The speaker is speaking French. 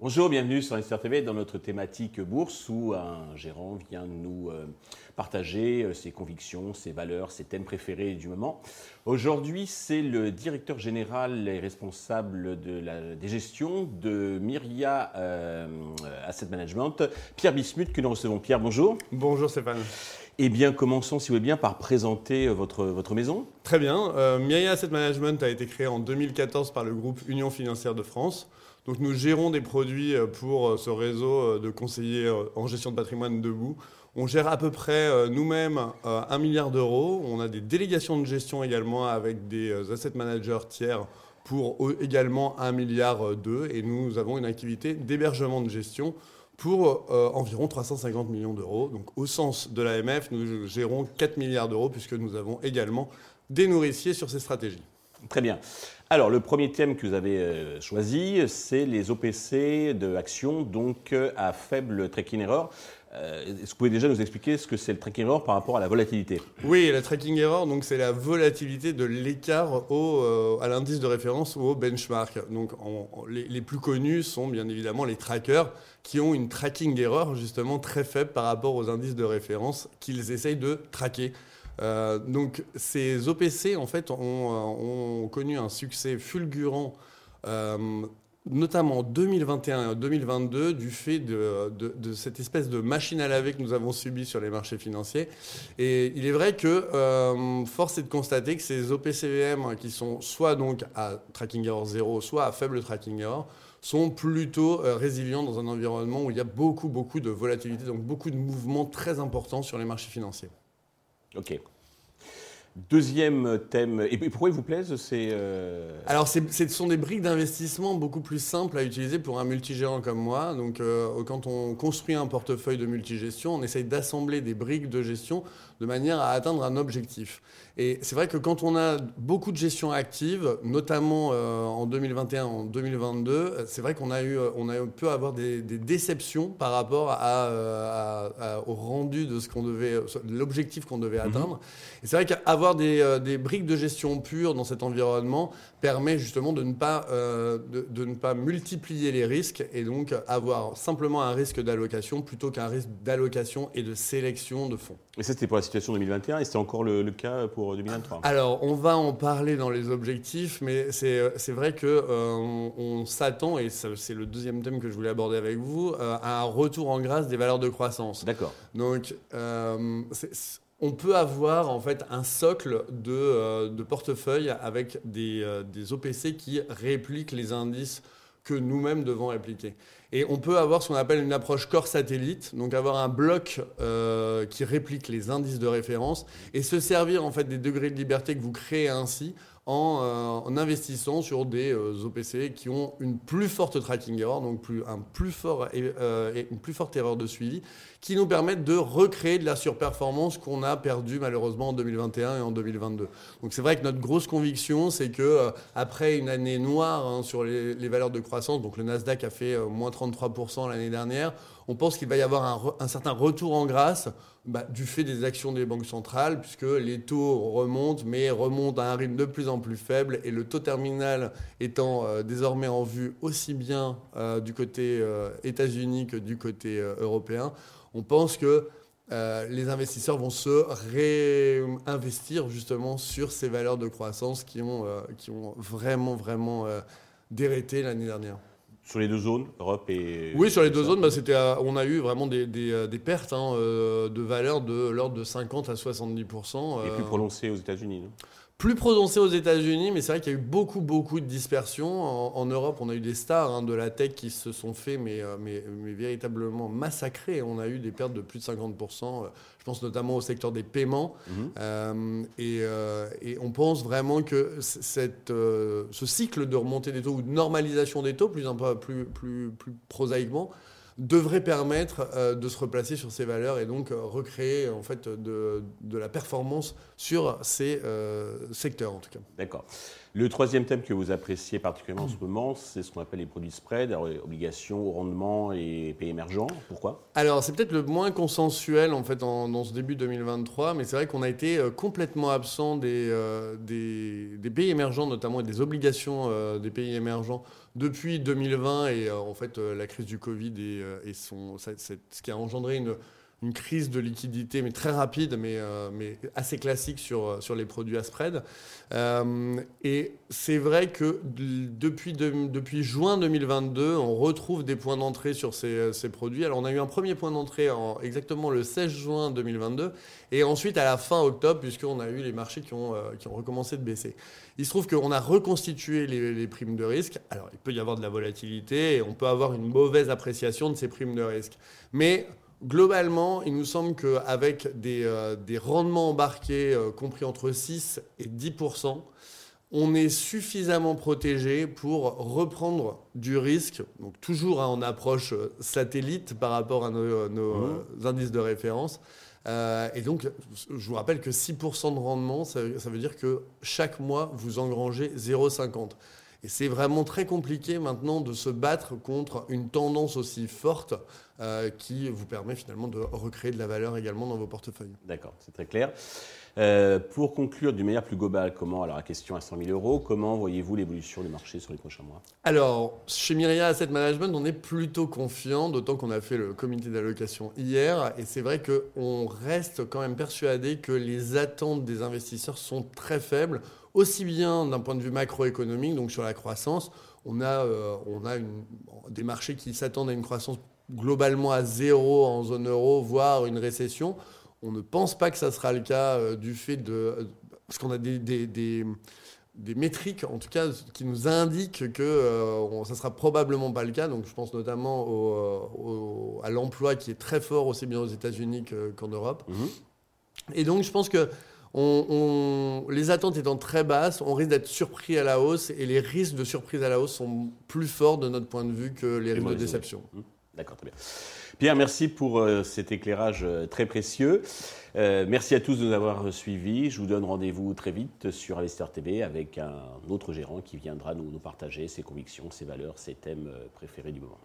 Bonjour, bienvenue sur Investor TV dans notre thématique bourse où un gérant vient nous euh, partager euh, ses convictions, ses valeurs, ses thèmes préférés du moment. Aujourd'hui, c'est le directeur général et responsable de la, des gestions de Myria euh, Asset Management, Pierre Bismuth, que nous recevons. Pierre, bonjour. Bonjour Stéphane. Eh bien, commençons, si vous voulez bien, par présenter votre, votre maison. Très bien. Euh, Asset Management a été créé en 2014 par le groupe Union Financière de France. Donc nous gérons des produits euh, pour euh, ce réseau euh, de conseillers en gestion de patrimoine debout. On gère à peu près nous-mêmes un milliard d'euros. On a des délégations de gestion également avec des asset managers tiers pour également un milliard d'euros. Et nous avons une activité d'hébergement de gestion pour environ 350 millions d'euros. Donc au sens de l'AMF, nous gérons 4 milliards d'euros puisque nous avons également des nourriciers sur ces stratégies. Très bien. Alors, le premier thème que vous avez euh, choisi, c'est les OPC de action, donc euh, à faible tracking error. Euh, est-ce que vous pouvez déjà nous expliquer ce que c'est le tracking error par rapport à la volatilité? Oui, la tracking error, donc c'est la volatilité de l'écart à l'indice de référence ou au benchmark. Donc, les, les, plus connus sont bien évidemment les trackers qui ont une tracking error justement très faible par rapport aux indices de référence qu'ils essayent de traquer. Euh, donc ces OPC en fait ont, euh, connu un succès fulgurant. Euh, notamment en 2021 et 2022, du fait de, cette espèce de machine à laver que nous avons subie sur les marchés financiers. Et il est vrai que force est de constater que ces OPCVM, qui sont soit donc à tracking error zéro, soit à faible tracking error, sont plutôt résilients dans un environnement où il y a beaucoup, beaucoup de volatilité, donc beaucoup de mouvements très importants sur les marchés financiers. Okay. Deuxième thème, et pourquoi il vous plaise c'est euh, Alors, ce sont des briques d'investissement beaucoup plus simples à utiliser pour un multigérant comme moi. Donc, euh, quand on construit un portefeuille de multigestion, on essaye d'assembler des briques de gestion de manière à atteindre un objectif. Et c'est vrai que quand on a beaucoup de gestion active, notamment euh, en 2021, en 2022, c'est vrai qu'on a eu, on a pu avoir des, déceptions par rapport à, au rendu de ce qu'on devait, l'objectif qu'on devait mhm. atteindre. Et c'est vrai qu'avoir des, euh, des, briques de gestion pures dans cet environnement permet justement de ne pas, euh, de, de, ne pas multiplier les risques et donc avoir simplement un risque d'allocation plutôt qu'un risque d'allocation et de sélection de fonds. Et ça, c'était pour la situation 2021 et c'était encore le, le, cas pour 2023 Alors, on va en parler dans les objectifs, mais c'est vrai que euh, on, s'attend, et c'est le deuxième thème que je voulais aborder avec vous, à un retour en grâce des valeurs de croissance. D'accord. Donc, on peut avoir en fait un socle de, euh, portefeuille avec euh, des, OPC qui répliquent les indices que nous-mêmes devons répliquer. Et on peut avoir ce qu'on appelle une approche corps satellite, donc avoir un bloc euh, qui réplique les indices de référence et se servir en fait des degrés de liberté que vous créez ainsi en, investissant sur des OPC qui ont une plus forte tracking error, donc un plus fort, une plus forte erreur de suivi, qui nous permettent de recréer de la surperformance qu'on a perdue malheureusement en 2021 et en 2022. Donc c'est vrai que notre grosse conviction, c'est que euh, après une année noire hein, sur les, valeurs de croissance, donc le Nasdaq a fait euh, moins 33% l'année dernière, on pense qu'il va y avoir un, certain retour en grâce bah, du fait des actions des banques centrales, puisque les taux remontent, mais remontent à un rythme de plus en plus faible, et le taux terminal étant euh, désormais en vue aussi bien du côté États-Unis que du côté européen, on pense que euh, les investisseurs vont se réinvestir justement sur ces valeurs de croissance qui ont, euh, vraiment, vraiment euh, dérété l'année dernière. Sur les deux zones, Europe et... Oui, sur les deux zones, bah, c'était, on a eu vraiment des, pertes hein, de valeur de l'ordre de 50 à 70%. Et plus prononcées aux États-Unis plus prononcé aux États-Unis, mais c'est vrai qu'il y a eu beaucoup, beaucoup de dispersion. En, Europe, on a eu des stars hein, de la tech qui se sont fait, mais, euh, mais, mais, véritablement massacrés. On a eu des pertes de plus de 50%. Euh, je pense notamment au secteur des paiements. Mhm. Euh, et, et, on pense vraiment que cette, ce cycle de remontée des taux ou de normalisation des taux, plus, un peu, plus, plus, plus prosaïquement, devrait permettre euh, de se replacer sur ces valeurs et donc euh, recréer en fait de, la performance sur ces euh, secteurs en tout cas. D'accord. Le troisième thème que vous appréciez particulièrement en ce moment, c'est ce qu'on appelle les produits spread, obligations, rendement et pays émergents. Pourquoi? Alors, c'est peut-être le moins consensuel en fait dans ce début 2023, mais c'est vrai qu'on a été euh, complètement absent des, euh, des, pays émergents, notamment et des obligations euh, des pays émergents depuis 2020 et en fait la crise du Covid et, ce qui a engendré une une crise de liquidité, mais très rapide, mais, euh, mais assez classique sur, euh, sur les produits à spread. Euh, et c'est vrai que depuis, depuis juin 2022, on retrouve des points d'entrée sur ces, ces, produits. Alors on a eu un premier point d'entrée en exactement le 16 juin 2022, et ensuite à la fin octobre, puisqu'on a eu les marchés qui ont, qui ont recommencé de baisser. Il se trouve qu'on a reconstitué les, les, primes de risque. Alors il peut y avoir de la volatilité, et on peut avoir une mauvaise appréciation de ces primes de risque. Mais Globalement, il nous semble qu'avec des, euh, des rendements embarqués euh, compris entre 6 et 10% on est suffisamment protégé pour reprendre du risque, donc toujours en approche euh, satellite par rapport à nos, mmh. indices de référence. et donc, je vous rappelle que 6% de rendement, ça, ça, veut dire que chaque mois, vous engrangez 0,50. Et c'est vraiment très compliqué maintenant de se battre contre une tendance aussi forte euh, qui vous permet finalement de recréer de la valeur également dans vos portefeuilles. D'accord, c'est très clair. Euh, pour conclure d'une manière plus globale, comment, alors la question à 100 000 euros, comment voyez-vous l'évolution du marché sur les prochains mois? Alors, chez Myria Asset Management, on est plutôt confiant, d'autant qu'on a fait le comité d'allocation hier, et c'est vrai qu'on reste quand même persuadé que les attentes des investisseurs sont très faibles aussi bien d'un point de vue macroéconomique, donc sur la croissance, on a, euh, on a des marchés qui s'attendent à une croissance globalement à zéro en zone euro, voire une récession. On ne pense pas que ça sera le cas euh, du fait de... Parce qu'on a des, des, des, métriques, en tout cas, qui nous indiquent que euh, ça sera probablement pas le cas. Donc je pense notamment au, à l'emploi qui est très fort aussi bien aux États-Unis qu'en Europe. Mmh. Et donc je pense que les attentes étant très basses, on risque d'être surpris à la hausse et les risques de surprise à la hausse sont plus forts de notre point de vue que les risques de déception. Mmh. D'accord, très bien. Pierre, merci pour euh, cet éclairage euh, très précieux. Euh, merci à tous de nous avoir suivis. Je vous donne rendez-vous très vite sur Investor TV avec un autre gérant qui viendra nous, nous partager ses convictions, ses valeurs, ses thèmes préférés du moment.